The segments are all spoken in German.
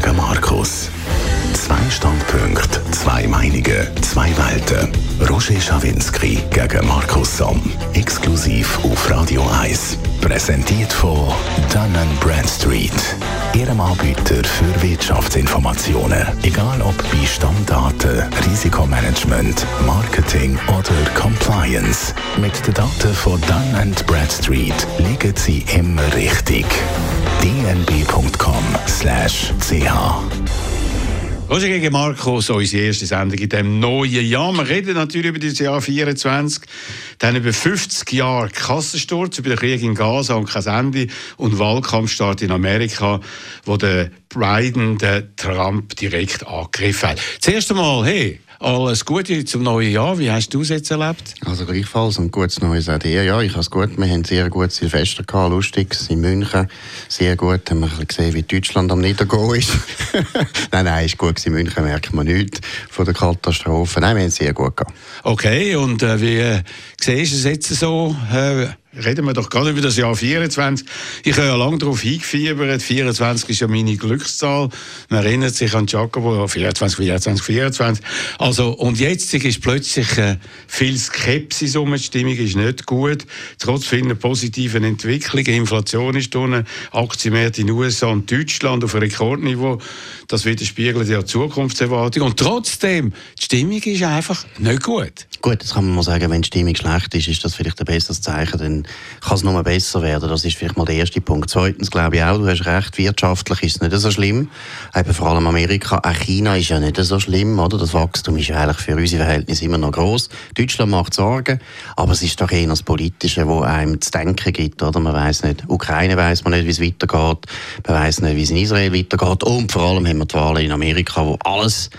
gegen Markus. Zwei Standpunkte, zwei Meinungen, zwei Welten. Roger Schawinski gegen Markus Somm. Exklusiv auf Radio 1. Präsentiert von Dun Bradstreet. Ihrem Anbieter für Wirtschaftsinformationen. Egal ob bei Stammdaten, Risikomanagement, Marketing oder Compliance. Mit den Daten von Dun Bradstreet liegen Sie immer richtig. dnb.com/ch Roger gegen Markus, unsere erste Sendung in diesem neuen Jahr. Wir reden natürlich über das Jahr 24, dann über 50 Jahre Kassensturz, über den Krieg in Gaza und kein Ende und Wahlkampfstart in Amerika, wo der Biden den Trump direkt angegriffen hat. Zuerst einmal, hey, alles Gute zum neuen Jahr. Wie hast du es jetzt erlebt? Also gleichfalls und gutes Neues auch dir. Ja, ich habe es gut. Wir haben sehr gut Silvester gehabt, lustig in München. Sehr gut. Haben wir ein gesehen, wie Deutschland am Niedergehen ist. nein, nein, ist gut in München, merkt man nichts von der Katastrophe. Nein, wir haben es sehr gut gehabt. Okay, und äh, wie äh, siehst du es jetzt so? Äh, reden wir doch gerade über das Jahr 24. Ich habe ja lange darauf hingefiebert. 24 ist ja meine Glückszahl. Man erinnert sich an Jacobo, 24, 24, 24. Also, und jetzt ist plötzlich äh, viel Skepsis um. Die Stimmung ist nicht gut. Trotz vieler positiven Entwicklungen. Inflation ist drin, Aktienmärkte in den USA und Deutschland auf Rekordniveau. Das widerspiegelt ja die Zukunftserwartung. Und trotzdem, die Stimmung ist einfach nicht gut. Gut, das kann man mal sagen, wenn die Stimmung schlecht ist, ist das vielleicht ein besseres Zeichen, dann kann es nur besser werden. Das ist vielleicht mal der erste Punkt. Zweitens glaube ich auch, du hast recht, wirtschaftlich ist es nicht so schlimm. Eben vor allem Amerika, auch China ist ja nicht so schlimm, oder? Das Wachstum ist eigentlich für unsere Verhältnisse immer noch groß. Deutschland macht Sorgen, aber es ist doch eher das Politische, wo einem zu denken gibt, oder? Man weiß nicht, Ukraine weiß man nicht, wie es weitergeht, man weiß nicht, wie es in Israel weitergeht und vor allem haben wir die Wahlen in Amerika, wo alles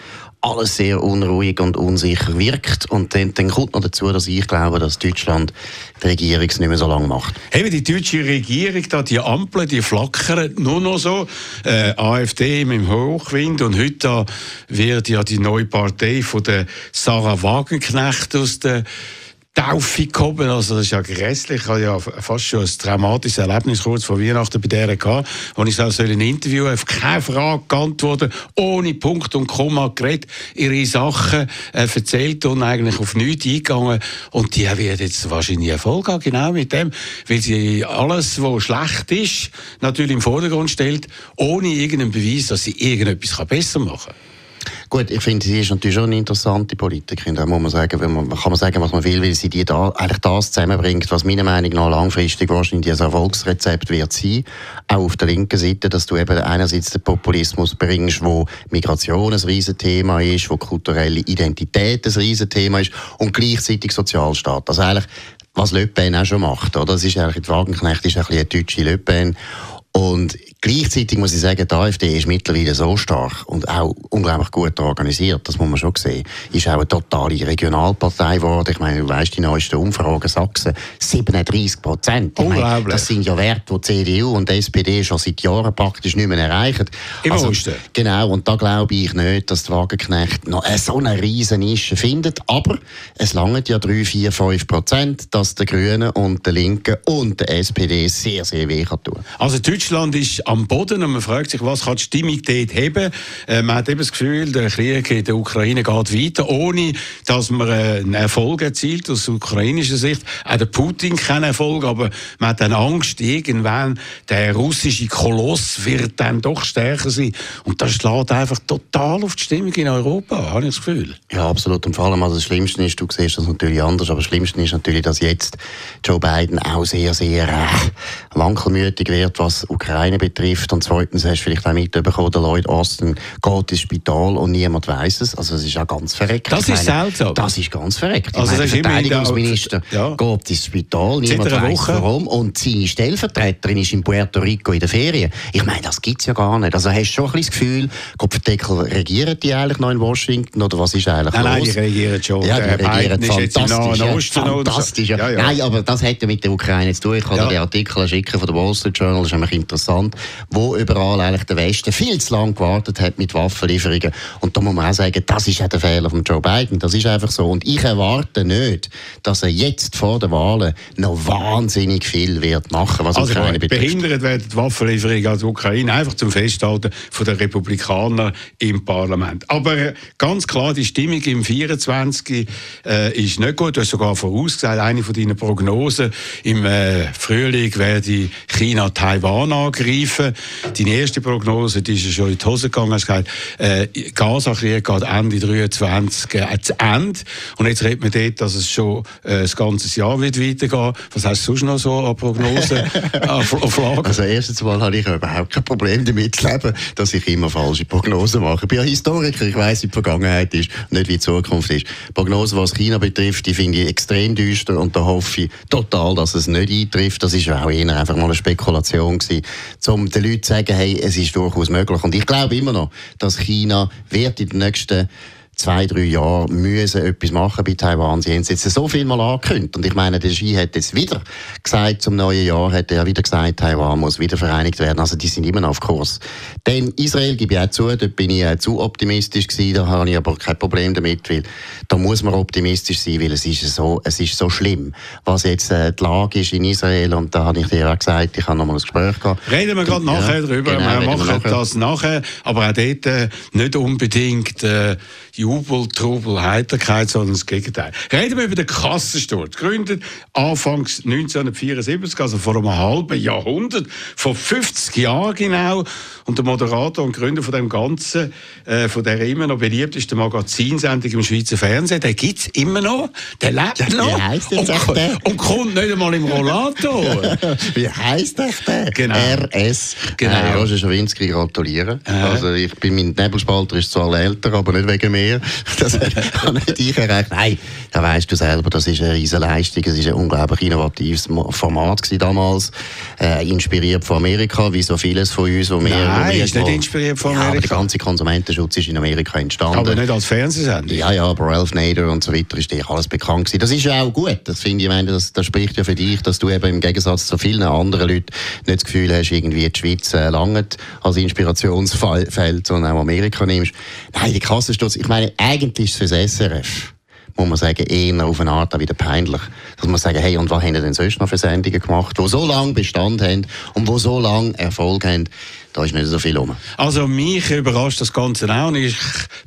alles sehr unruhig und unsicher wirkt. Und dann, dann kommt noch dazu, dass ich glaube, dass Deutschland die Regierung nicht mehr so lange macht. Eben die deutsche Regierung, da, die Ampeln, die flackern nur noch so. Äh, AfD im Hochwind und heute wird ja die neue Partei von der Sarah Wagenknecht aus der Taufe gekommen. Also das ist ja grässlich. Ich hatte ja fast schon ein traumatisches Erlebnis kurz vor Weihnachten bei der gehabt, wo ich auch in ein Interview auf keine Frage geantwortet, ohne Punkt und Komma geredet, ihre Sachen äh, erzählt und eigentlich auf nichts eingegangen. Und die wird jetzt wahrscheinlich Erfolg haben, genau mit dem, weil sie alles, was schlecht ist, natürlich im Vordergrund stellt, ohne irgendeinen Beweis, dass sie irgendetwas besser machen kann. Gut, ich finde, sie ist natürlich schon eine interessante Politikerin. Da muss man sagen, wenn man, kann man sagen, was man will, weil sie die da, eigentlich das zusammenbringt, was meiner Meinung nach langfristig wahrscheinlich ein Erfolgsrezept wird sein. Auch auf der linken Seite, dass du eben einerseits den Populismus bringst, wo Migration ein Riesenthema ist, wo kulturelle Identität ein Riesenthema ist und gleichzeitig Sozialstaat. Also eigentlich, was Le Pen auch schon macht, oder? Das ist eigentlich, die Wagenknecht ist ein bisschen eine deutsche Le Pen. Und Gleichzeitig muss ich sagen, die AfD ist mittlerweile so stark und auch unglaublich gut organisiert, das muss man schon sehen. Ist auch eine totale Regionalpartei geworden. Ich meine, du weißt, die neuesten Umfragen Sachsen, 37 Prozent. Unglaublich. Das sind ja Werte, die CDU und die SPD schon seit Jahren praktisch nicht mehr erreichen. Im also, Osten. Genau, und da glaube ich nicht, dass die Wagenknecht noch so eine riesen Nische findet. Aber es langt ja 3, 4, 5 Prozent, dass der Grünen und der Linken und der SPD sehr, sehr weh tun. Also Deutschland ist am Boden und man fragt sich, was kann die Stimmung dort haben. Äh, man hat eben das Gefühl, der Krieg in der Ukraine geht weiter, ohne dass man äh, einen Erfolg erzielt aus ukrainischer Sicht. Auch der Putin keinen Erfolg, aber man hat dann Angst, irgendwann der russische Koloss wird dann doch stärker sein. Und das schlägt einfach total auf die Stimmung in Europa, habe ich das Gefühl. Ja, absolut. Und vor allem, also das Schlimmste ist, du siehst das natürlich anders, aber das Schlimmste ist natürlich, dass jetzt Joe Biden auch sehr, sehr äh, wankelmütig wird, was Ukraine betrifft betrifft. Und zweitens hast du vielleicht auch mitbekommen, der Lloyd Austin geht ins Spital und niemand weiß es. Also es ist auch ganz verreckt. Das ist seltsam. Das ist ganz verreckt. Also meine, der Verteidigungsminister ja. geht ins Spital, niemand weiß warum. Und seine Stellvertreterin ist in Puerto Rico in der Ferien. Ich meine, das gibt es ja gar nicht. Also hast du schon ein bisschen das Gefühl, Kopfdeckel regieren die eigentlich noch in Washington oder was ist eigentlich nein, los? Nein, die regieren schon. Ja, die regieren fantastisch. Ja, fantastisch. Ja. Ja. Nein, aber das hat ja mit der Ukraine zu tun. Ich kann ja. den Artikel schicken von der Wall Street Journal, das ist nämlich interessant, wo überall eigentlich der Westen viel zu lange gewartet hat mit Waffenlieferungen. Und da muss man auch sagen, das ist auch der Fehler von Joe Biden. Das ist einfach so. Und ich erwarte nicht, dass er jetzt vor den Wahlen noch wahnsinnig viel wird machen, was also Ukraine betrifft. Behindert werden die Waffenlieferungen an die Ukraine einfach zum Festhalten von den Republikanern im Parlament. Aber äh, ganz klar, die Stimmung im 24 äh, ist nicht gut. Du hast sogar vorausgesagt, eine von deinen Prognosen im äh, Frühling werde China Taiwan angreifen. Deine erste Prognose, die ist ja schon in die Hose gegangen, hast gesagt, äh, Gaza-Krieg geht Ende 23 äh, zu Ende. Und jetzt redet man dort, dass es schon äh, das ganze Jahr wird weitergehen. Was hast du sonst noch so an Prognosen, auf Lager? Also erstens mal habe ich überhaupt kein Problem damit zu leben, dass ich immer falsche Prognosen mache. Ich bin ja Historiker, ich weiß, wie die Vergangenheit ist, nicht wie die Zukunft ist. Prognosen, was China betrifft, die finde ich extrem düster und da hoffe ich total, dass es nicht eintrifft. Das ist auch eher einfach mal eine Spekulation gewesen, um den Leuten sagen, hey, es ist durchaus möglich. Und ich glaube immer noch, dass China wird in den nächsten zwei, drei Jahren müssen etwas machen bei Taiwan. Sie haben es jetzt so viel mal angekündigt. Und ich meine, der Xi hat jetzt wieder gesagt, zum neuen Jahr hat er wieder gesagt, Taiwan muss wieder vereinigt werden. Also die sind immer noch auf Kurs. Denn Israel gebe ich auch zu, dort bin ich zu optimistisch gewesen, da habe ich aber kein Problem damit, weil da muss man optimistisch sein, weil es ist so, es ist so schlimm, was jetzt äh, die Lage ist in Israel und da habe ich dir auch gesagt, ich habe nochmal ein Gespräch gehabt. Reden wir gerade nachher drüber, genau, wir machen wir das nachher, aber auch dort äh, nicht unbedingt äh, Jubel, Trubel, Heiterkeit, sondern das Gegenteil. Reden wir über den Kassensturz. Gegründet Anfangs 1974, also vor einem halben Jahrhundert, vor 50 Jahren genau. Und der Moderator und Gründer von dem Ganzen, äh, von der immer noch beliebtesten Magazinsendung im Schweizer Fernsehen, der gibt es immer noch, der lebt ja, noch. Wie heisst und, der? und kommt nicht einmal im Rollator. wie heisst der? Genau. RS. Genau. Äh, Roger Schawinski gratulieren. Äh. Also ich bin, mein Nebelspalter ist zwar älter, aber nicht wegen mir. Das kann nicht ich erreichen. Nein, da weißt du selber, das ist eine riesige Leistung. Es ist ein unglaublich innovatives Format damals, äh, inspiriert von Amerika, wie so vieles von uns, wo wir Nein, ist nicht inspiriert von Amerika. Ja, aber der ganze Konsumentenschutz ist in Amerika entstanden. Aber nicht als Fernsehsender. Ja, ja, aber Ralph Nader und so weiter ist dir alles bekannt gewesen. Das ist ja auch gut. Das finde ich, meine, das, das spricht ja für dich, dass du eben im Gegensatz zu vielen anderen Leuten nicht das Gefühl hast, irgendwie die Schweiz äh, langt als Inspirationsfeld, sondern auch Amerika nimmst. Nein, die Kassensturz, ich meine, eigentlich ist es für das SRF muss man sagen, eher auf eine Art auch wieder peinlich. Dass man sagen, hey, und was haben denn sonst noch für Sendungen gemacht, die so lange Bestand haben und die so lange Erfolg haben? Da ist nicht so viel rum. Also mich überrascht das Ganze auch Ich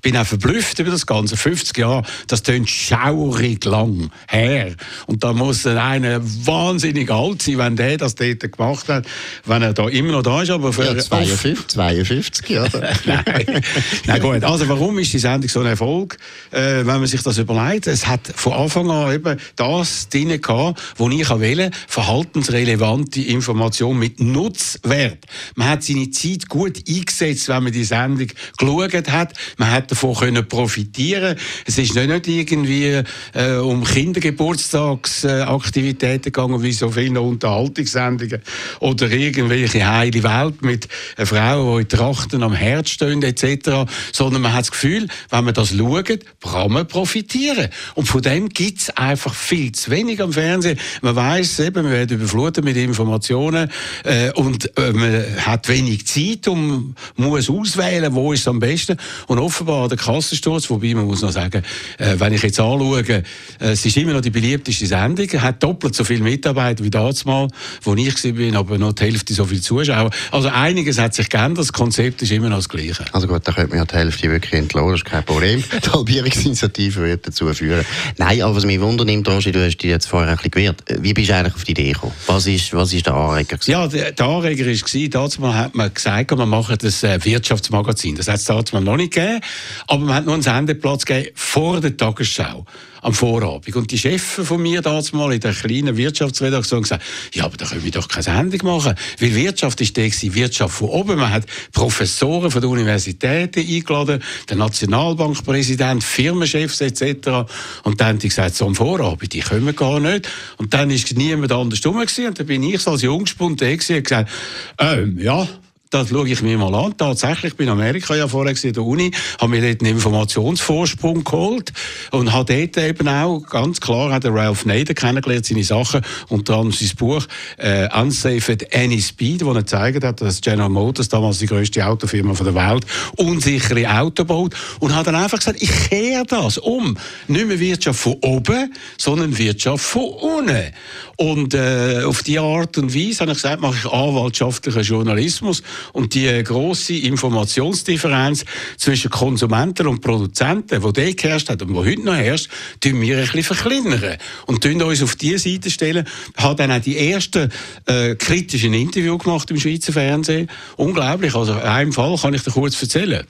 bin auch verblüfft über das Ganze. 50 Jahre, das tönt schaurig lang her. Und da muss einer wahnsinnig alt sein, wenn der das dort gemacht hat, wenn er da immer noch da ist. Aber für ja, 52, 52 oder? Nein. Nein, gut. Also warum ist die Sendung so ein Erfolg, äh, wenn man sich das überlegt? Es hat von Anfang an eben das drin gehabt, wo ich wählen verhaltensrelevante Information mit Nutzwert. Man hat seine Zeit gut eingesetzt, wenn man die Sendung geschaut hat. Man hat davon können profitieren. Es ist nicht irgendwie äh, um Kindergeburtstagsaktivitäten gegangen, wie so viele Unterhaltungssendungen oder irgendwelche heile Welt mit Frauen, die in Trachten am Herz stehen etc., sondern man hat das Gefühl, wenn man das schaut, kann man profitieren. Und von dem gibt es einfach viel zu wenig am Fernsehen. Man weiß eben, man wird überflutet mit Informationen äh, und äh, man hat wenig Zeit und muss auswählen, wo ist es am besten. Und offenbar der Kassensturz, wobei man muss noch sagen, äh, wenn ich jetzt anschaue, äh, es ist immer noch die beliebteste Sendung, hat doppelt so viele Mitarbeiter wie damals, wo ich war, aber noch die Hälfte so viele Zuschauer. Also einiges hat sich geändert, das Konzept ist immer noch das gleiche. Also gut, da könnte man ja die Hälfte wirklich entlassen, das ist kein Problem. die Halbierungsinitiative wird dazu führen. Nein, aber was mich wundernimmt, Roger, du hast dich jetzt vorher ein bisschen gewehrt. Wie bist du eigentlich auf die Idee gekommen? Was ist, was ist der Anreger? Gewesen? Ja, der, der Anreger war, damals hat man gesagt, wir machen das äh, Wirtschaftsmagazin. Das hat es damals noch nicht gegeben, aber man hat nur einen Sendeplatz gegeben vor der Tagesschau am Vorabend. Und die Chefin von mir damals mal in der kleinen Wirtschaftsredaktion gesagt, ja, aber da können wir doch keine Sendung machen. Weil Wirtschaft ist die Wirtschaft von oben. Man hat Professoren von der Universitäten eingeladen, den Nationalbankpräsident, Firmenchefs etc. Und dann haben die gesagt, so am Vorabend, die können gar nicht. Und dann ist niemand anders rum. Und dann bin ich als Jungspund da und gesagt, ähm, ja, das schaue ich mir mal an. Tatsächlich bin in Amerika ja vorher in der Uni, habe mir dort einen Informationsvorsprung geholt und habe dort eben auch ganz klar der Ralph Nader kennengelernt, seine Sachen, unter anderem sein Buch äh, Unsafe at Any Speed, wo er gezeigt hat, dass General Motors, damals die größte Autofirma der Welt, unsichere Auto baut und hat dann einfach gesagt, ich kehre das um. Nicht mehr Wirtschaft von oben, sondern Wirtschaft von unten. Und äh, auf die Art und Weise habe ich gesagt, mache ich anwaltschaftlichen Journalismus und die große Informationsdifferenz zwischen Konsumenten und Produzenten, die dort geherrscht hat und die heute noch herrscht, tun wir ein bisschen verkleinern und tun uns auf die Seite stellen. Ich habe dann auch die ersten äh, kritischen Interview gemacht im Schweizer Fernsehen. Unglaublich. Also in einem Fall kann ich dir kurz erzählen.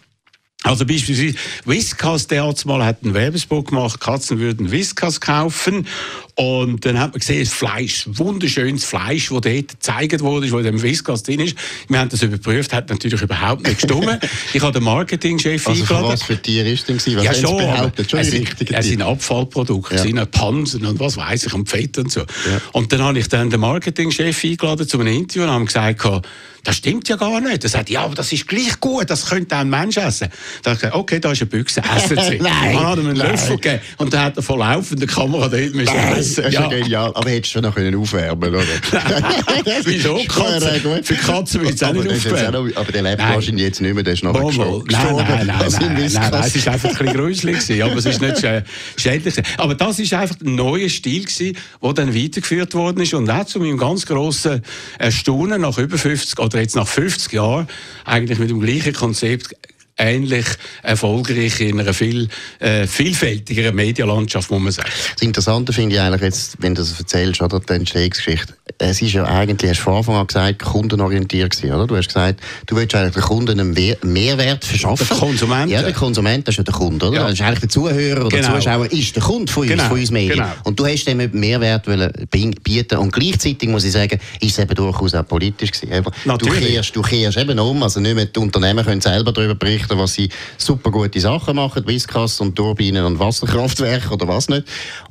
Also beispielsweise Whiskas, der mal einen Werbespot gemacht, Katzen würden Whiskas kaufen und dann hat man gesehen, das Fleisch, wunderschönes Fleisch, das dort gezeigt wurde, das in dem Whiskas drin ist. Wir haben das überprüft, hat natürlich überhaupt nicht gestimmt. ich habe den Marketingchef also eingeladen. was für Tiere ist denn gewesen? Was ja, schon, behauptet? Schon es, sind, es sind? Abfallprodukte, Ja. es sind Pansen und was weiß ich, und Fett und so. Und dann habe ich dann den Marketingchef eingeladen zu einem Interview und haben gesagt, das stimmt ja gar nicht. Er sagt, ja, aber das ist gleich gut, das könnte auch ein Mensch essen. Dann habe ich gesagt, okay, da ist eine Büchse, essen Sie. Nein, Dann hat er mir einen. Löffel gegeben und dann hat er vor laufender Kamera dort müssen das ist ja genial. Aber hättest du schon noch können aufwärmen oder? Wieso? Katzen, für Katzen will es auch nicht aufwärmen. noch- Aber der lebt wahrscheinlich jetzt nicht mehr, der ist nachher mal. gestorben. Nein, nein, nein, nein, nein, es ist einfach ein bisschen gruselig aber es ist nicht schä- schädlich. Aber das ist einfach ein neuer Stil gewesen, der dann weitergeführt worden ist und auch zu meinem ganz grossen Erstaunen nach über 50 oder jetzt nach 50 Jahren eigentlich mit dem gleichen Konzept ähnlich erfolgreich in einer viel äh, vielfältigeren Medienlandschaft, muss man sagen. Das Interessante finde ich eigentlich jetzt, wenn du das erzählst, oder, die Entstehungsgeschichte. Es ist ja eigentlich, hast du von Anfang an gesagt, kundenorientiert gewesen, oder? Du hast gesagt, du willst eigentlich den Kunden einen Mehrwert verschaffen. Der Konsument. Ja, der Konsument, das ist ja der Kunde, oder? Ja. Das ist eigentlich der Zuhörer oder Genau. Zuschauer ist der Kunde von uns, Genau, von uns Medien. genau. Und du hast dem einen Mehrwert bieten und gleichzeitig muss ich sagen, ist es eben durchaus auch politisch gewesen. Du kehrst, du kehrst eben um, also nicht mehr die Unternehmen können selber darüber berichten, was sie super gute Sachen machen, Whiskas und Turbinen und Wasserkraftwerke oder was nicht.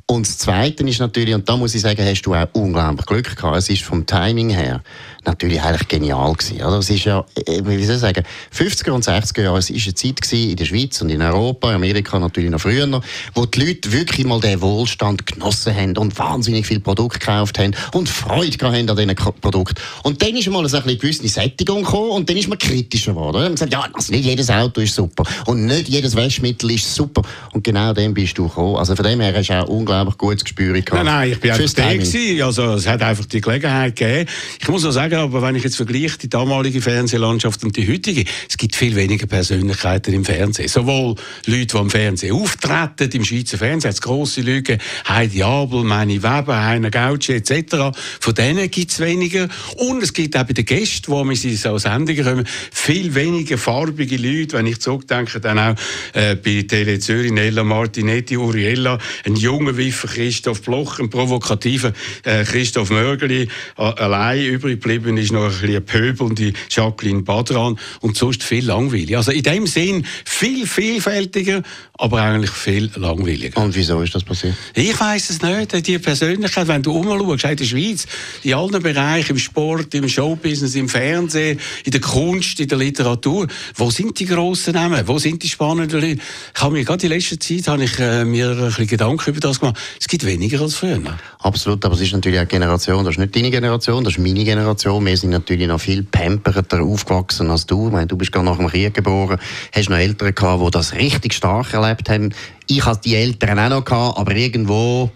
Und das Zweite ist natürlich, und da muss ich sagen, hast du auch unglaublich Glück gehabt. Es ist vom Timing her natürlich eigentlich genial gewesen. Oder? Es ist ja, äh, wie soll ich sagen, 50er und 60er Jahre, es ist eine Zeit gewesen in der Schweiz und in Europa, in Amerika natürlich noch früher, wo die Leute wirklich mal den Wohlstand genossen haben und wahnsinnig viel Produkte gekauft haben und Freude gehabt haben an diesen Produkten. Und dann ist mal so eine gewisse Sättigung gekommen und dann ist man kritischer geworden. Man sagt, ja, also nicht jedes Auto ist super und nicht jedes Waschmittel ist super. Und genau dem bist du gekommen. Also von dem her hast auch unglaublich gutes Gespür gehabt. Nein, nein, ich bin einfach fürs Timing. gewesen. Also, es hat einfach die Gelegenheit gegeben. Ich muss noch sagen, aber wenn ich jetzt vergleiche, die damalige Fernsehlandschaft und die heutige, es gibt viel weniger Persönlichkeiten im Fernsehen. Sowohl Leute, die im Fernsehen auftreten, im Schweizer Fernsehen hat es grosse Leute Heidi Abel, Manni Weber, Heiner Gautschi etc. Von denen gibt es weniger. Und es gibt auch bei den Gästen, die mit in so Sendungen kommen, viel weniger farbige Leute. Wenn ich zurückdenke, dann auch äh, bei Tele Zürich, Nella Martinetti, Uriella, ein junger Wiffer Christoph Bloch, ein provokativer äh, Christoph Mörgeli. Allein übrig geblieben ist noch ein bisschen eine pöbelnde Jacqueline Badran und sonst viel langweilig. Also in dem Sinn viel vielfältiger, aber eigentlich viel langweiliger. Und wieso ist das passiert? Ich weiß es nicht. Die Persönlichkeit, wenn du umschaust, in der Schweiz, in allen Bereichen, im Sport, im Showbusiness, im Fernsehen, in der Kunst, in der Literatur, wo sind die grossen Namen? Wo sind die spannenden Leute? Ich habe mir gerade in letzter Zeit habe ich, äh, mir ein bisschen Gedanken über das gemacht. Es gibt weniger als früher. Absolut, aber es ist natürlich die Generation, das ist nicht deine Generation, das ist meine Generation. Wir sind natürlich noch viel pamperter aufgewachsen als du. Ich meine, du bist gerade nach dem Krieg geboren, hast noch Eltern gehabt, die das richtig stark erlebt haben. Ich hatte die Eltern auch noch gehabt, aber irgendwo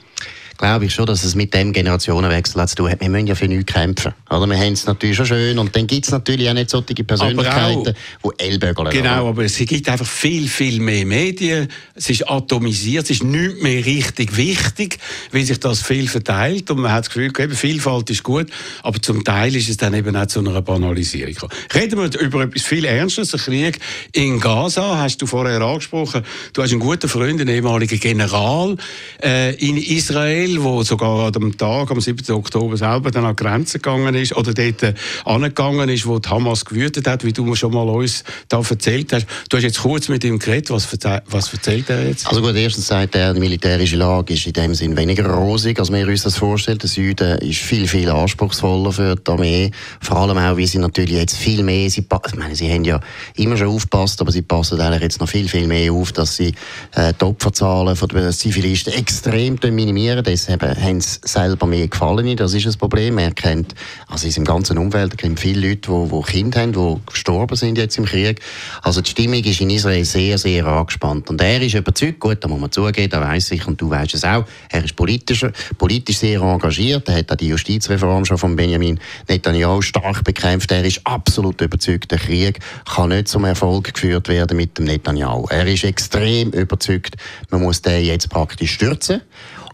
glaube ich schon, dass es mit dem Generationenwechsel zu tun hat. Wir müssen ja für nichts kämpfen. Oder? Wir haben es natürlich schon schön und dann gibt es natürlich auch nicht solche Persönlichkeiten, die Ellbögeln. Genau, aber es gibt einfach viel, viel mehr Medien. Es ist atomisiert, es ist nicht mehr richtig wichtig, wie sich das viel verteilt. Und man hat das Gefühl, eben, Vielfalt ist gut, aber zum Teil ist es dann eben auch zu einer Banalisierung gekommen. Reden wir über etwas viel Ernstes, den Krieg in Gaza, hast du vorher angesprochen. Du hast einen guten Freund, einen ehemaligen General äh, in Israel. Israel, wo sogar am Tag, am 7. Oktober selber dann an die Grenze gegangen ist, oder dort äh, angegangen ist, wo die Hamas gewütet hat, wie du schon mal uns da erzählt hast. Du hast jetzt kurz mit ihm geredet, was, was erzählt er jetzt? Also gut, erstens sagt er, die militärische Lage ist in dem Sinn weniger rosig, als wir uns das vorstellen. Der Süden ist viel, viel anspruchsvoller für die Armee. Vor allem auch, wie sie natürlich jetzt viel mehr, sie, ich meine, sie haben ja immer schon aufgepasst, aber sie passen eigentlich jetzt noch viel, viel mehr auf, dass sie äh, die Opferzahlen von den Zivilisten extrem minimieren. Deshalb haben sie selber mehr gefallen. Das ist ein Problem. Er kennt, also in seinem ganzen Umfeld, kennt viele Leute, die, die Kinder haben, die gestorben sind jetzt im Krieg. Also die Stimmung ist in Israel sehr, sehr angespannt. Und er ist überzeugt, gut, da muss man zugeben, da weiss ich, und du weißt es auch, er ist politischer, politisch sehr engagiert. Er hat auch die Justizreform schon von Benjamin Netanyahu stark bekämpft. Er ist absolut überzeugt, der Krieg kann nicht zum Erfolg geführt werden mit dem Netanyahu. Er ist extrem überzeugt, man muss den jetzt praktisch stürzen.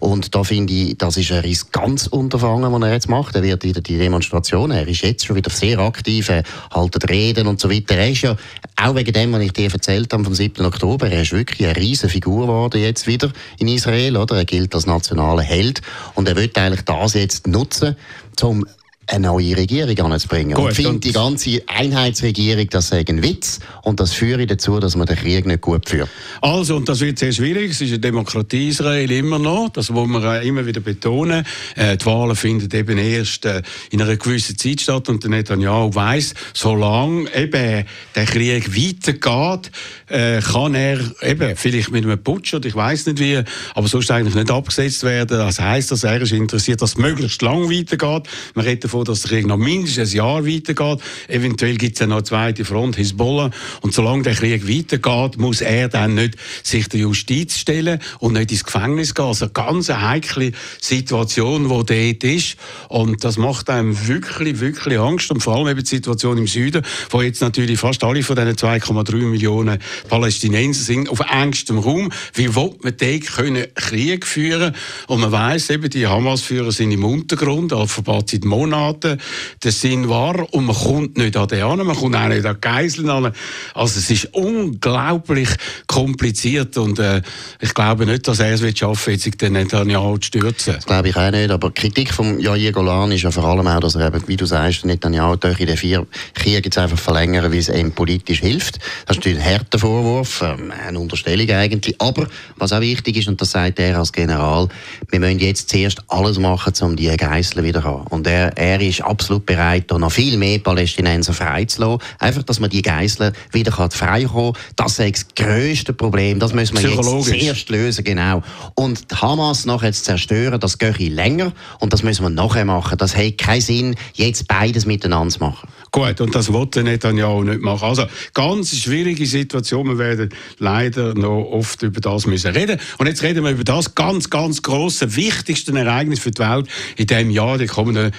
Und da finde ich, das ist ein ganz Unterfangen, was er jetzt macht. Er wird wieder die Demonstration, er ist jetzt schon wieder sehr aktiv, er haltet Reden und so weiter. Er ist ja, auch wegen dem, was ich dir erzählt habe vom 7. Oktober, er ist wirklich eine riesige Figur geworden jetzt wieder in Israel, oder? Er gilt als nationaler Held und er wird eigentlich das jetzt nutzen, um eine neue Regierung anzubringen. Gut, und finde die ganze Einheitsregierung, das sei ein Witz und das führe dazu, dass man den Krieg nicht gut führt. Also, und das wird sehr schwierig, es ist eine Demokratie Israel immer noch, das muss man immer wieder betonen. Äh, die Wahlen finden eben erst äh, in einer gewissen Zeit statt und der Netanyahu weiss, solange eben der Krieg weitergeht, äh, kann er eben vielleicht mit einem Putsch oder ich weiß nicht wie, aber sonst eigentlich nicht abgesetzt werden. Das heisst, dass er ist interessiert, dass es möglichst lang weitergeht. Man davon, dass der Krieg noch mindestens ein Jahr weitergeht. Eventuell gibt es ja noch eine zweite Front, Hisbollah. Und solange der Krieg weitergeht, muss er dann nicht sich der Justiz stellen und nicht ins Gefängnis gehen. Also eine ganz heikle Situation, die dort ist. Und das macht einem wirklich, wirklich Angst. Und vor allem eben die Situation im Süden, wo jetzt natürlich fast alle von diesen 2,3 Millionen Palästinenser sind auf engstem Raum. Wie will man dort können Krieg führen? Und man weiß eben, die Hamas-Führer sind im Untergrund, offenbar seit Monaten Monaten der Sinn war und man kommt nicht an den an, man kommt auch nicht an Geiseln an. Also es ist unglaublich kompliziert und äh, ich glaube nicht, dass er es wird schaffen, jetzt den Netanyahu zu stürzen. Das glaube ich auch nicht, aber die Kritik von Jair Golan ist ja vor allem auch, dass er eben, wie du sagst, Netanyahu durch in den vier Kriegen jetzt einfach verlängern, weil es ihm politisch hilft. Das ist natürlich ein harter Vorwurf, ähm, eine Unterstellung eigentlich, aber was auch wichtig ist, und das sagt er als General, wir müssen jetzt zuerst alles machen, um die Geiseln wieder zu haben. Und er, er er ist absolut bereit, noch viel mehr Palästinenser freizulassen. Einfach, dass man die Geiseln wieder freikommen kann. Das ist das grösste Problem. Das müssen wir jetzt zuerst lösen, genau. Und Hamas nachher zu zerstören, das geht länger. Und das müssen wir nachher machen. Das hat keinen Sinn, jetzt beides miteinander zu machen. Gut, und das wollte Netanyahu nicht machen. Also, ganz schwierige Situation. Wir werden leider noch oft über das müssen reden. Und jetzt reden wir über das ganz, ganz große, wichtigste Ereignis für die Welt in diesem Jahr, die kommenden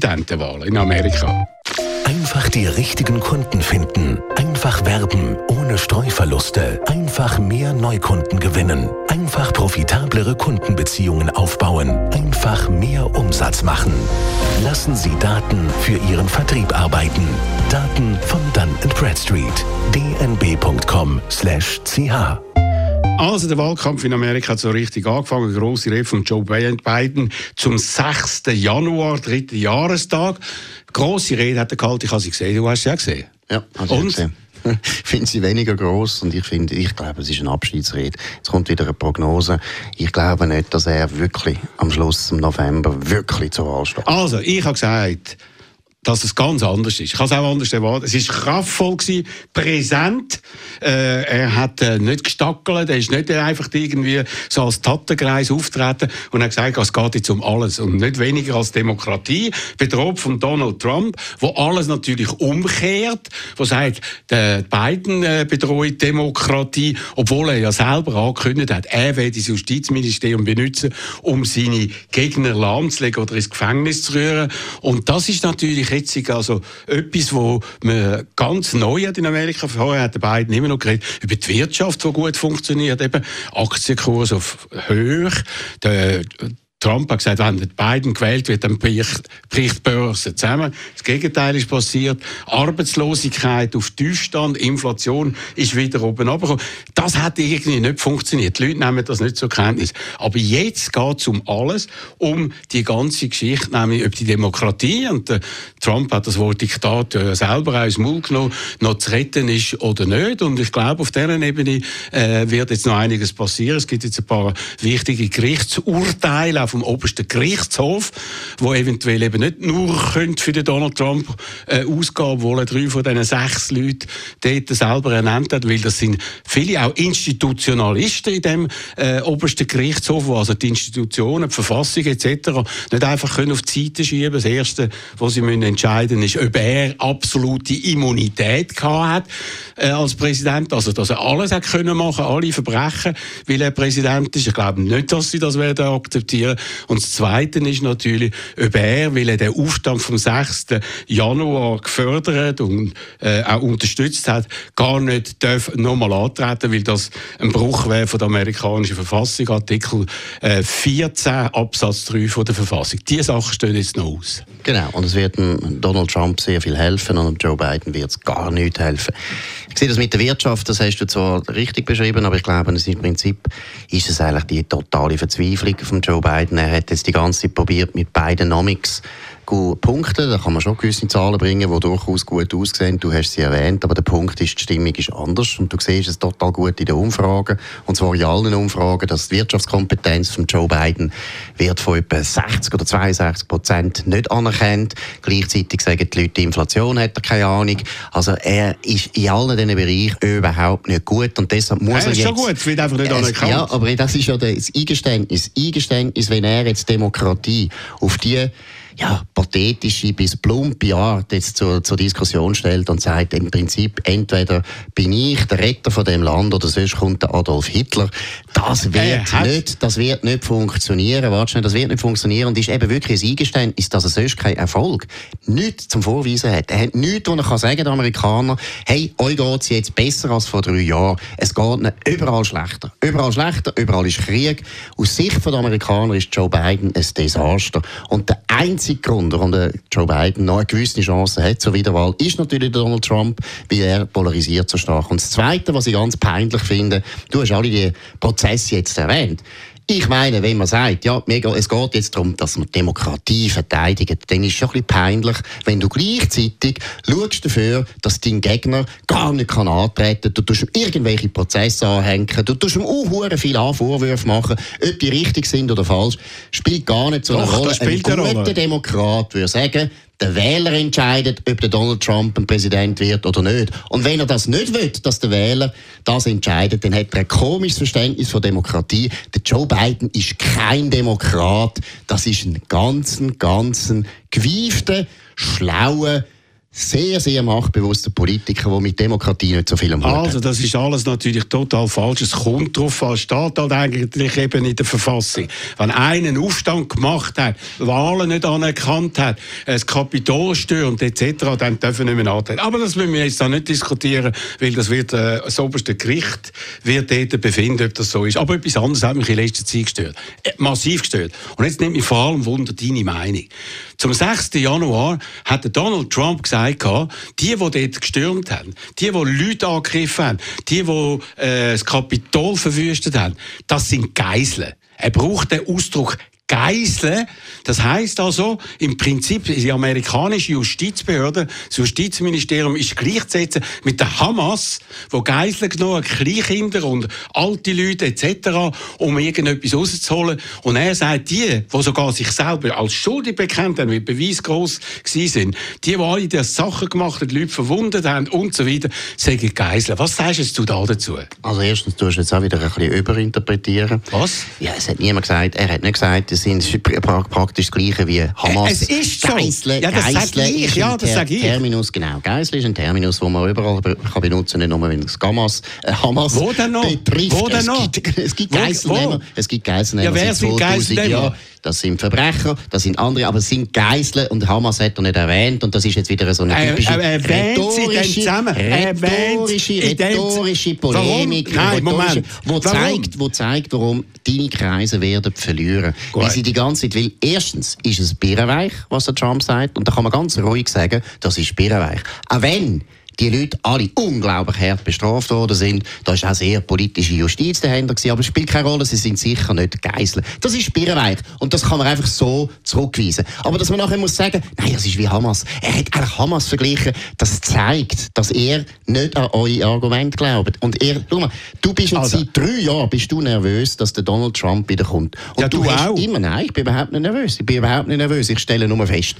Präsidentenwahlen in Amerika. Einfach die richtigen Kunden finden. Einfach werben, ohne Streuverluste. Einfach mehr Neukunden gewinnen. Einfach profitablere Kundenbeziehungen aufbauen. Einfach mehr Umsatz machen. Lassen Sie Daten für Ihren Vertrieb arbeiten. Daten von Dun Bradstreet. dnb.com/ch also der Wahlkampf in Amerika hat so richtig angefangen. Grosse Rede von Joe Biden zum 6. Januar, dritten Jahrestag. Grosse Rede hat er gehalten. Ich habe sie gesehen. Du hast sie ja gesehen. Ja, also und? Gesehen. Ich finde sie weniger groß und ich finde, ich glaube, es ist eine Abschiedsrede. Jetzt kommt wieder eine Prognose. Ich glaube nicht, dass er wirklich am Schluss im November wirklich zur Wahl steht. Also, ich habe gesagt, dass es ganz anders ist. Ich habe es auch anders erwartet. Es war kraftvoll, gewesen, präsent. Äh, er hat äh, nicht gestackelt, er ist nicht einfach irgendwie so als Tattenkreis auftreten und hat gesagt, es geht jetzt um alles und nicht weniger als Demokratie, bedroht von Donald Trump, wo alles natürlich umkehrt, wo sagt, der Biden äh, bedroht Demokratie, obwohl er ja selber angekündigt hat, er will das Justizministerium benutzen, um seine Gegner lahmzulegen oder ins Gefängnis zu rühren. Und das ist natürlich jetzt also etwas, wo man ganz neu hat in Amerika. Vorher hat der Biden immer noch geredet über die Wirtschaft, die gut funktioniert, eben Aktienkurs auf hoch, der Trump hat gesagt, wenn Biden gewählt wird, dann bricht, bricht Börse zusammen. Das Gegenteil ist passiert. Arbeitslosigkeit auf Tiefstand, Inflation ist wieder oben runtergekommen. Das hat irgendwie nicht funktioniert. Die Leute nehmen das nicht zur Kenntnis. Aber jetzt geht es um alles, um die ganze Geschichte, nämlich über die Demokratie. Und Trump hat das Wort Diktat ja selber aus dem Mund genommen, noch zu retten ist oder nicht. Und ich glaube, auf dieser Ebene äh, wird jetzt noch einiges passieren. Es gibt jetzt ein paar wichtige Gerichtsurteile vom obersten Gerichtshof, wo eventuell eben nicht nur für den Donald Trump äh, ausgehen, obwohl er drei von diesen sechs Leuten dort selber ernannt hat, weil das sind viele auch Institutionalisten in dem äh, obersten Gerichtshof, wo also die Institutionen, die Verfassung etc. nicht einfach können auf die Seite schieben. Das Erste, was sie müssen entscheiden ist, ob er absolute Immunität gehabt hat äh, als Präsident, also dass er alles hat können machen, alle Verbrechen, weil er Präsident ist. Ich glaube nicht, dass sie das werden akzeptieren. Und das Zweite ist natürlich, ob er, weil er den Aufstand vom 6. Januar gefördert und äh, auch unterstützt hat, gar nicht darf nochmal antreten, weil das ein Bruch wäre von der amerikanischen Verfassung, Artikel äh, 14 Absatz 3 von der Verfassung. Diese Sachen stehen jetzt noch aus. Genau, und es wird Donald Trump sehr viel helfen und Joe Biden wird es gar nicht helfen. Ich sehe das mit der Wirtschaft, das hast du zwar richtig beschrieben, aber ich glaube, im Prinzip ist es eigentlich die totale Verzweiflung von Joe Biden. Er hat jetzt die ganze Zeit probiert, mit beiden Nomics gut punkten. Da kann man schon gewisse Zahlen bringen, die durchaus gut aussehen. Du hast sie erwähnt, aber der Punkt ist, die Stimmung ist anders. Und du siehst es total gut in den Umfragen. Und zwar in allen Umfragen, dass die Wirtschaftskompetenz von Joe Biden wird von etwa 60 oder 62 Prozent nicht anerkannt. Gleichzeitig sagen die Leute, die Inflation hat er keine Ahnung. Also er ist in allen diesen Bereichen überhaupt nicht gut. Und deshalb muss er, er jetzt... schon gut, wird einfach nicht anerkannt. Ja, aber das ist ja das Eingeständnis. Eingeständnis, wenn er jetzt Demokratie auf die ja, pathetische bis plumpe Art jetzt zur, zur Diskussion stellt und sagt, im Prinzip, entweder bin ich der Retter von dem Land oder sonst kommt der Adolf Hitler. Das wird, äh, nicht, das wird nicht funktionieren. Warte schnell, das wird nicht funktionieren und ist eben wirklich ein Eingeständnis, dass er sonst keinen Erfolg, nichts zum Vorweisen hat. Er hat nichts, wo er kann sagen, der Amerikaner, hey, euch geht es jetzt besser als vor drei Jahren. Es geht ihnen überall schlechter. Überall schlechter, überall ist Krieg. Aus Sicht der Amerikaner ist Joe Biden ein Desaster. Und der einzige Grund, warum Joe Biden noch eine gewisse Chance hat zur Wiederwahl, ist natürlich Donald Trump, weil er polarisiert so stark. Und das Zweite, was ich ganz peinlich finde, du hast alle die Prozesse jetzt erwähnt. Ich meine, wenn man sagt, ja, es geht jetzt darum, dass man Demokratie verteidigt, dann ist es schon ein bisschen peinlich, wenn du gleichzeitig schaust dafür, dass dein Gegner gar nicht kann antreten kann. Du tust ihm irgendwelche Prozesse anhängen, du tust ihm auch viele Vorwürfe machen, ob die richtig sind oder falsch. Spielt gar nicht so eine Doch, Rolle. Ein guter Demokrat würde sagen, der Wähler entscheidet, ob der Donald Trump ein Präsident wird oder nicht. Und wenn er das nicht will, dass der Wähler das entscheidet, dann hat er ein komisches Verständnis von Demokratie. Der Joe Biden ist kein Demokrat. Das ist ein ganz, ganz gewiefter, schlauer, sehr, sehr machtbewusster Politiker, der mit Demokratie nicht so viel am Hut Also, das ist alles natürlich total falsch. Es kommt darauf an, steht halt eigentlich eben in der Verfassung. Wenn einen Aufstand gemacht hat, Wahlen nicht anerkannt hat, das Kapitol stürmt etc., dann dürfen wir nicht mehr antreten. Aber das müssen wir jetzt auch nicht diskutieren, weil das wird, äh, das oberste Gericht wird dort befinden, ob das so ist. Aber etwas anderes hat mich in letzter Zeit gestört. Äh, massiv gestört. Und jetzt nimmt mich vor allem Wunder deine Meinung. Zum 6. Januar hat Donald Trump gesagt, gesagt, die, die dort gestürmt haben, die, die Leute angegriffen haben, die, die äh, das Kapitol verwüstet haben, das sind Geiseln. Er braucht den Ausdruck Geiseln. Das heißt also, im Prinzip, die amerikanische Justizbehörde, das Justizministerium ist gleichzusetzen mit der Hamas, wo Geiseln genommen Kleinkinder und alte Leute etc., um irgendetwas rauszuholen. Und er sagt, die, die sogar sich selber als schuldig bekannt haben, weil Beweis gross sind, die, die alle die Sachen gemacht haben, die Leute verwundet haben und so weiter, sagen Geiseln. Was sagst du da dazu? Also erstens, du hast jetzt auch wieder ein bisschen überinterpretieren. Was? Ja, es hat niemand gesagt, er hat nicht gesagt, sind praktisch das Gleiche wie Hamas. Es ist so. Geisle, ja, das sage ich. Ja, das sage ich. Terminus, genau. Geisel ist ein Terminus, den man überall kann benutzen kann, nicht nur wenn es Hamas, äh, Hamas wo denn noch? betrifft. Wo denn noch? Es gibt, es gibt Geiselnehmer. Es gibt Geiselnehmer ja, wer sind Geiselnehmer? Das sind Verbrecher, das sind andere, aber es sind Geiseln und Hamas hat er nicht erwähnt und das ist jetzt wieder so eine typische äh, äh, rhetorische, rhetorische, rhetorische Polemik, Nein, Moment. Wo, zeigt, wo zeigt, warum deine Kreise werden verlieren. Gut. Weil sie die ganze Zeit will. Erstens ist es birrenweich, was der Trump sagt und da kann man ganz ruhig sagen, das ist birrenweich. Auch wenn die Leute alle unglaublich hart bestraft worden sind. Da ist auch sehr politische Justiz dahinter gewesen, aber es spielt keine Rolle, sie sind sicher nicht Geiseln. Das ist Birrenweich und das kann man einfach so zurückweisen. Aber dass man nachher muss sagen, nein, das ist wie Hamas. Er hat eigentlich Hamas verglichen, das zeigt, dass er nicht an eure Argumente glaubt. Und er, schau mal, du bist jetzt also, seit drei Jahren bist du nervös, dass der Donald Trump wiederkommt. Und ja, du, du auch. immer, nein, ich bin überhaupt nicht nervös. Ich bin überhaupt nicht nervös. Ich stelle nur fest.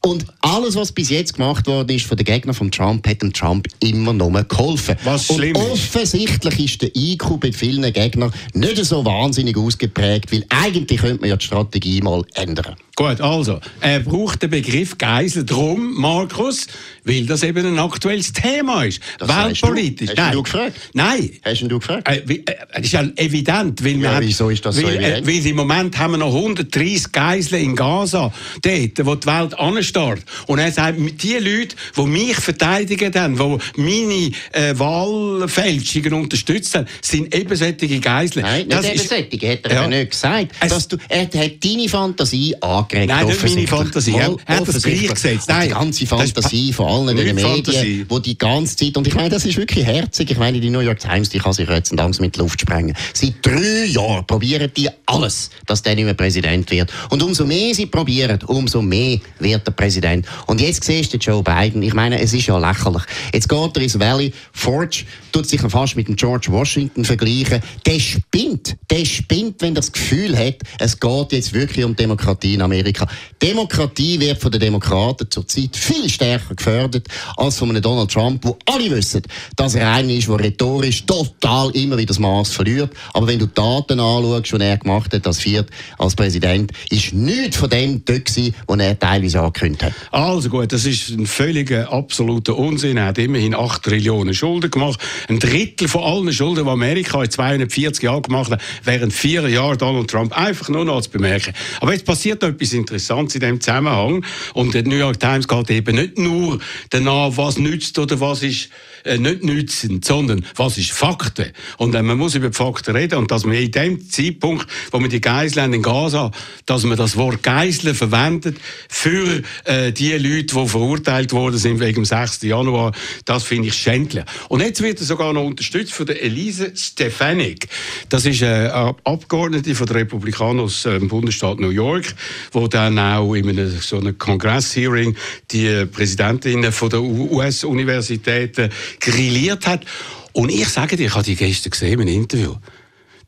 Und alles, was bis jetzt gemacht worden ist von den Gegnern von Trump, hat dem Trump immer nur geholfen. Was schlimm Und offensichtlich ist der IQ bei vielen Gegnern nicht so wahnsinnig ausgeprägt, weil eigentlich könnte man ja die Strategie mal ändern. Gut, also, er braucht den Begriff Geisel drum, Markus, weil das eben ein aktuelles Thema ist. Das Weltpolitisch. Hast du, hast du gefragt? Nein. Hast du gefragt? Äh, äh, das ist ja evident, weil, ja, wieso ist das weil, so evident? Äh, weil im Moment haben wir noch 130 Geiseln in Gaza, dort, wo die Welt anstarrt. Und er sagt, die Leute, die mich verteidigen, haben, die meine äh, Wahlfälschungen unterstützen, sind eben solche Geiseln. Nein, nicht das eben ist, solche, hat er ja. nicht gesagt. Dass du, er hat deine Fantasie angeschaut angeregt. Nein, nicht meine Fantasie. Er hat das gleich gesetzt. Nein, die ganze Fantasie von allen den Medien, die die ganze Zeit, und ich meine, das ist wirklich herzig, ich meine, die New York Times, die kann sich jetzt Angst mit der Luft sprengen. Seit drei Jahren probieren die alles, dass der nicht mehr Präsident wird. Und umso mehr sie probieren, umso mehr wird der Präsident. Und jetzt siehst du Joe Biden, ich meine, es ist ja lächerlich. Jetzt geht er ins Valley Forge, tut sich fast mit dem George Washington vergleichen. Der spinnt, der spinnt, wenn er das Gefühl hat, es geht jetzt wirklich um Demokratie in Amerika. Amerika. Demokratie wird von den Demokraten zurzeit viel stärker gefördert als von einem Donald Trump, wo alle wissen, dass er einer ist, der rhetorisch total immer wieder das Maß verliert. Aber wenn du die Daten anschaust, die er gemacht hat als Viert, als Präsident, ist nichts von dem dort gewesen, was er teilweise angekündigt hat. Also gut, das ist ein völliger, absoluter Unsinn. Er hat immerhin 8 Trillionen Schulden gemacht. Ein Drittel von allen Schulden, die Amerika in 240 Jahren gemacht hat, während vier Jahren Donald Trump. Einfach nur noch zu bemerken. Aber jetzt passiert etwas etwas Interessantes in dem Zusammenhang. Und der New York Times geht eben nicht nur danach, was nützt oder was ist äh, nicht nützend, sondern was ist Fakten. Und äh, man muss über die Fakten reden und dass man in dem Zeitpunkt, wo man die Geiseln in Gaza, dass man das Wort Geiseln verwendet für äh, die Leute, die verurteilt worden sind wegen dem 6. Januar, das finde ich schändlich. Und jetzt wird er sogar noch unterstützt von der Elise Stefanik. Das ist eine Abgeordnete von der Republikaner aus dem ähm, Bundesstaat New York, wo dann auch in einem so einem Kongress-Hearing die Präsidentin von der US-Universitäten grilliert hat. Und ich sage dir, ich habe die gestern gesehen im Interview.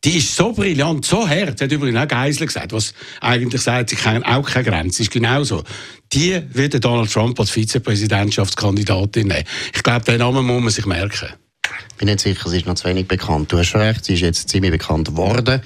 Die ist so brillant, so hart. Sie hat übrigens auch Geisler gesagt, was eigentlich sagt, sie kennen auch keine Grenze. Ist genauso. Die wird Donald Trump als Vizepräsidentschaftskandidatin nehmen. Ich glaube, den Namen muss man sich merken. Ich bin nicht sicher, sie ist noch zu wenig bekannt. Du hast recht, sie ist jetzt ziemlich bekannt geworden.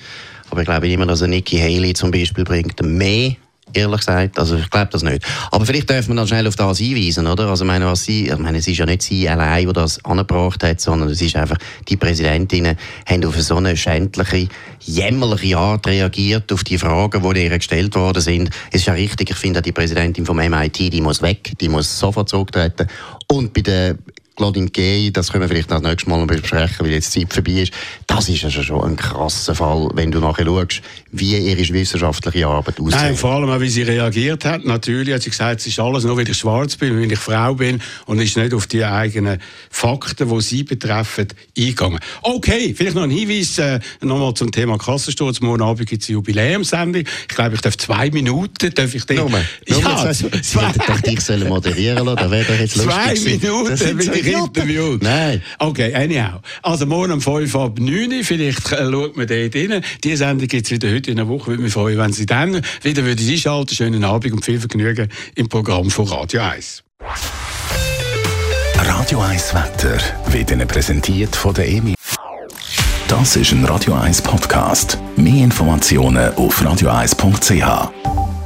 Aber ich glaube immer, dass Nikki Haley zum Beispiel bringt mehr ehrlich gesagt. Also ich glaube das nicht. Aber vielleicht dürfen wir noch schnell auf das hinweisen, oder? Also meine, was sie, ich meine, es ist ja nicht sie allein, die das angebracht hat, sondern es ist einfach, die Präsidentinnen haben auf so eine schändliche, jämmerliche Art reagiert, auf die Fragen, die ihr gestellt worden sind. Es ist ja richtig, ich finde, die Präsidentin vom MIT, die muss weg, die muss sofort zurücktreten. Und bei der Claudine Gay, das können wir vielleicht das nächste Mal noch besprechen, weil jetzt die Zeit vorbei ist. Das ist also schon ein krasser Fall, wenn du nachher schaust, wie ihre wissenschaftliche Arbeit aussieht. Nein, vor allem auch, wie sie reagiert hat. Natürlich hat sie gesagt, es ist alles nur, weil ich schwarz bin, weil ich Frau bin und ist nicht auf die eigenen Fakten, die sie betreffen, eingegangen. Okay, vielleicht noch ein Hinweis äh, nochmal zum Thema Kassensturz. Morgen Abend gibt es eine Jubiläumssendung. Ich glaube, ich darf zwei Minuten, darf ich den... Nur, ja, also, zwei... Ich hätte dich sollen moderieren lassen, das wäre doch jetzt lustig Zwei Minuten, Interview. Nein. Okay, anyhow. Also morgen um 5 ab 9 vielleicht äh, schaut man dort rein. Die Sendung gibt es wieder heute in einer Woche. Würde mich freuen, wenn Sie dann wieder würden einschalten Schönen Abend und viel Vergnügen im Programm von Radio 1. Radio 1 Wetter wird Ihnen präsentiert von der EMI. Das ist ein Radio 1 Podcast. Mehr Informationen auf radio1.ch.